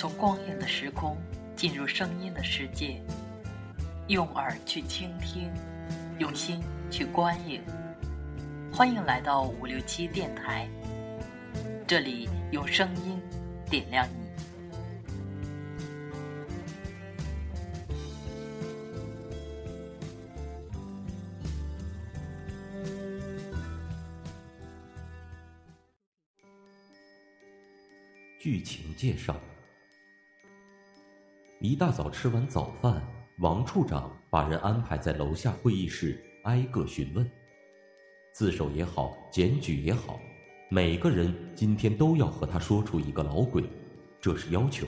从光影的时空进入声音的世界，用耳去倾听，用心去观影。欢迎来到五六七电台，这里用声音点亮你。剧情介绍：一大早吃完早饭，王处长把人安排在楼下会议室，挨个询问。自首也好，检举也好，每个人今天都要和他说出一个老鬼，这是要求。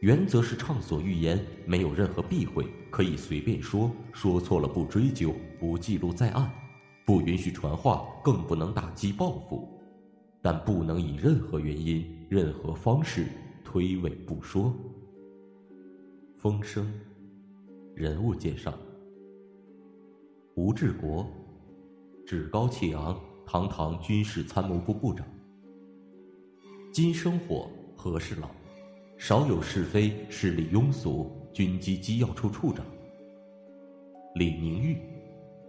原则是畅所欲言，没有任何避讳，可以随便说，说错了不追究，不记录在案，不允许传话，更不能打击报复。但不能以任何原因、任何方式推诿不说。风声，人物介绍：吴志国，趾高气昂，堂堂军事参谋部部长；金生火，和事佬，少有是非，势力庸俗，军机机要处处长；李宁玉，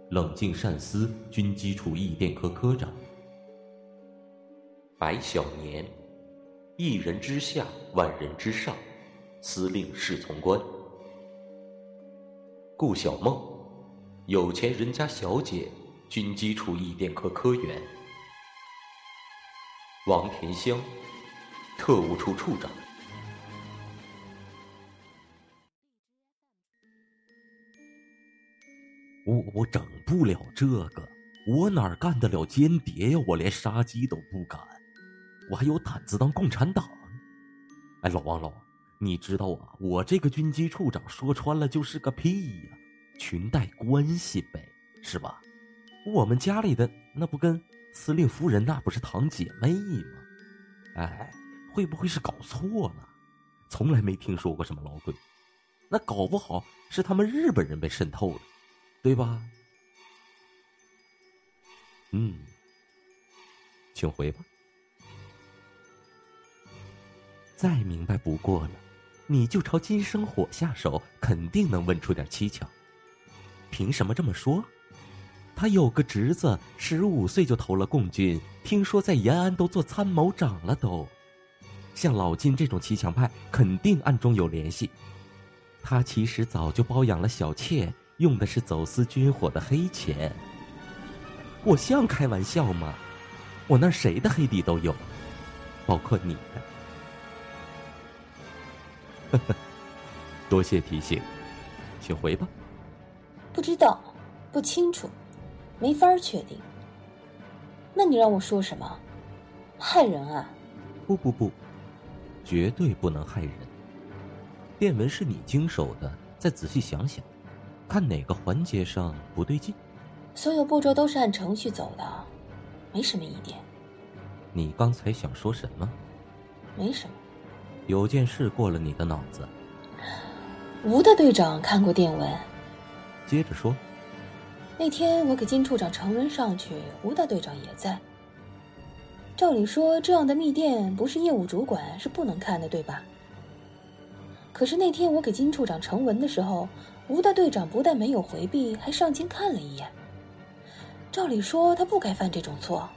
冷静善思，军机处译电科科长。白小年，一人之下，万人之上，司令侍从官。顾小梦，有钱人家小姐，军机处译电科科员。王田香，特务处处长。我我整不了这个，我哪干得了间谍呀？我连杀鸡都不敢。我还有胆子当共产党？哎，老王，老王，你知道啊？我这个军机处长说穿了就是个屁呀，裙带关系呗，是吧？我们家里的那不跟司令夫人那不是堂姐妹吗？哎，会不会是搞错了？从来没听说过什么老鬼，那搞不好是他们日本人被渗透了，对吧？嗯，请回吧。再明白不过了，你就朝金生火下手，肯定能问出点蹊跷。凭什么这么说？他有个侄子，十五岁就投了共军，听说在延安都做参谋长了都。像老金这种骑墙派，肯定暗中有联系。他其实早就包养了小妾，用的是走私军火的黑钱。我像开玩笑吗？我那谁的黑底都有，包括你的。呵呵，多谢提醒，请回吧。不知道，不清楚，没法确定。那你让我说什么？害人啊？不不不，绝对不能害人。电文是你经手的，再仔细想想，看哪个环节上不对劲。所有步骤都是按程序走的，没什么疑点。你刚才想说什么？没什么。有件事过了你的脑子。吴大队长看过电文。接着说。那天我给金处长呈文上去，吴大队长也在。照理说，这样的密电不是业务主管是不能看的，对吧？可是那天我给金处长呈文的时候，吴大队长不但没有回避，还上前看了一眼。照理说他不该犯这种错，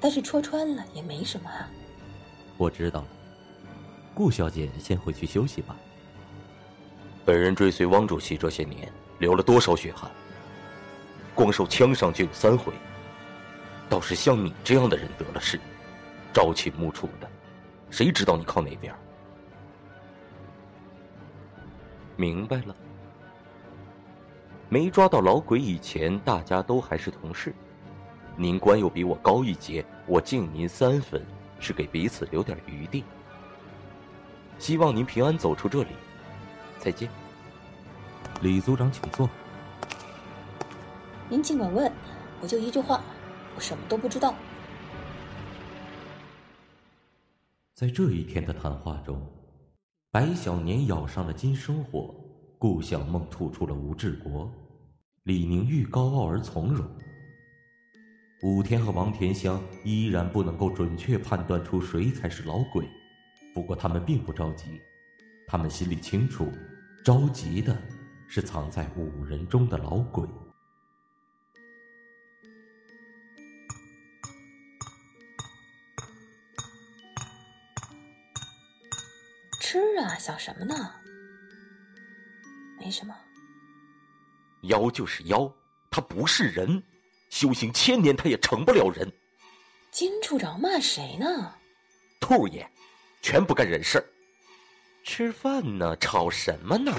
但是戳穿了也没什么啊。我知道了。顾小姐，先回去休息吧。本人追随汪主席这些年，流了多少血汗？光受枪伤就有三回。倒是像你这样的人得了势，朝秦暮楚的，谁知道你靠哪边？明白了。没抓到老鬼以前，大家都还是同事。您官又比我高一阶，我敬您三分，是给彼此留点余地。希望您平安走出这里，再见。李组长，请坐。您尽管问，我就一句话，我什么都不知道。在这一天的谈话中，白小年咬上了金生火，顾小梦吐出了吴志国，李宁玉高傲而从容，武田和王田香依然不能够准确判断出谁才是老鬼。不过他们并不着急，他们心里清楚，着急的是藏在五人中的老鬼。吃啊，想什么呢？没什么。妖就是妖，他不是人，修行千年他也成不了人。金处长骂谁呢？兔爷，全不干人事儿。吃饭呢，吵什么呢？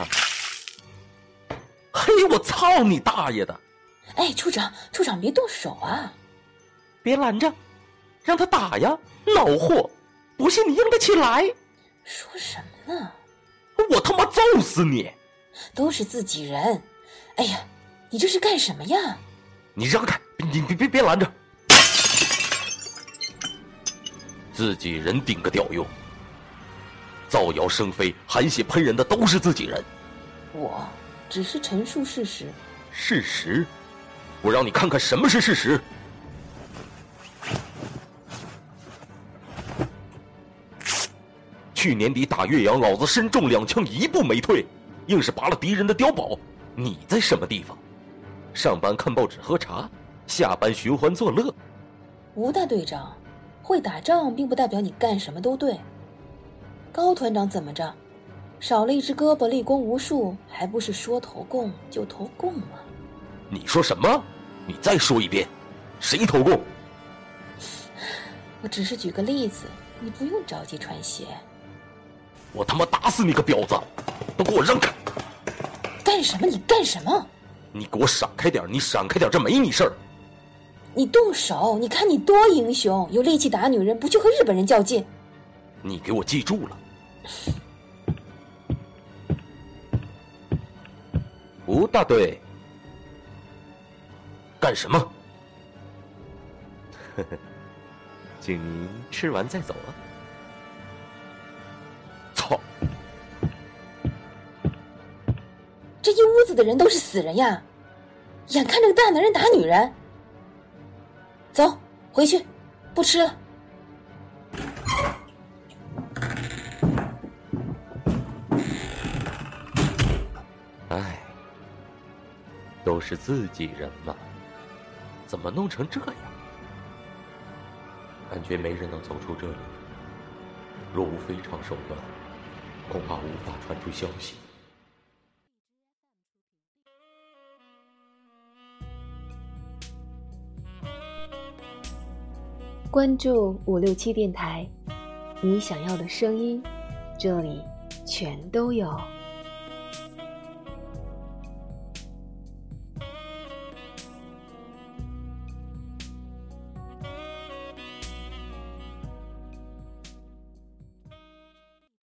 嘿，我操你大爷的！哎，处长，处长别动手啊！别拦着，让他打呀！恼火，不信你硬得起来。说什么呢？我他妈揍死你！都是自己人。哎呀，你这是干什么呀？你让开！你别别别拦着！自己人顶个屌用！造谣生非、含血喷人的都是自己人。我只是陈述事实。事实？我让你看看什么是事实。去年底打岳阳，老子身中两枪，一步没退，硬是拔了敌人的碉堡。你在什么地方？上班看报纸喝茶，下班寻欢作乐。吴大队长，会打仗并不代表你干什么都对。高团长怎么着？少了一只胳膊，立功无数，还不是说投共就投共吗？你说什么？你再说一遍，谁投共？我只是举个例子，你不用着急穿鞋。我他妈打死你个婊子！都给我让开！干什么？你干什么？你给我闪开点！你闪开点！这没你事儿。你动手！你看你多英雄，有力气打女人，不去和日本人较劲？你给我记住了，吴大队，干什么？呵呵，请您吃完再走啊。操这一屋子的人都是死人呀！眼看这个大男人打女人，走回去，不吃了。都是自己人嘛，怎么弄成这样？感觉没人能走出这里。若无非常手段，恐怕无法传出消息。关注五六七电台，你想要的声音，这里全都有。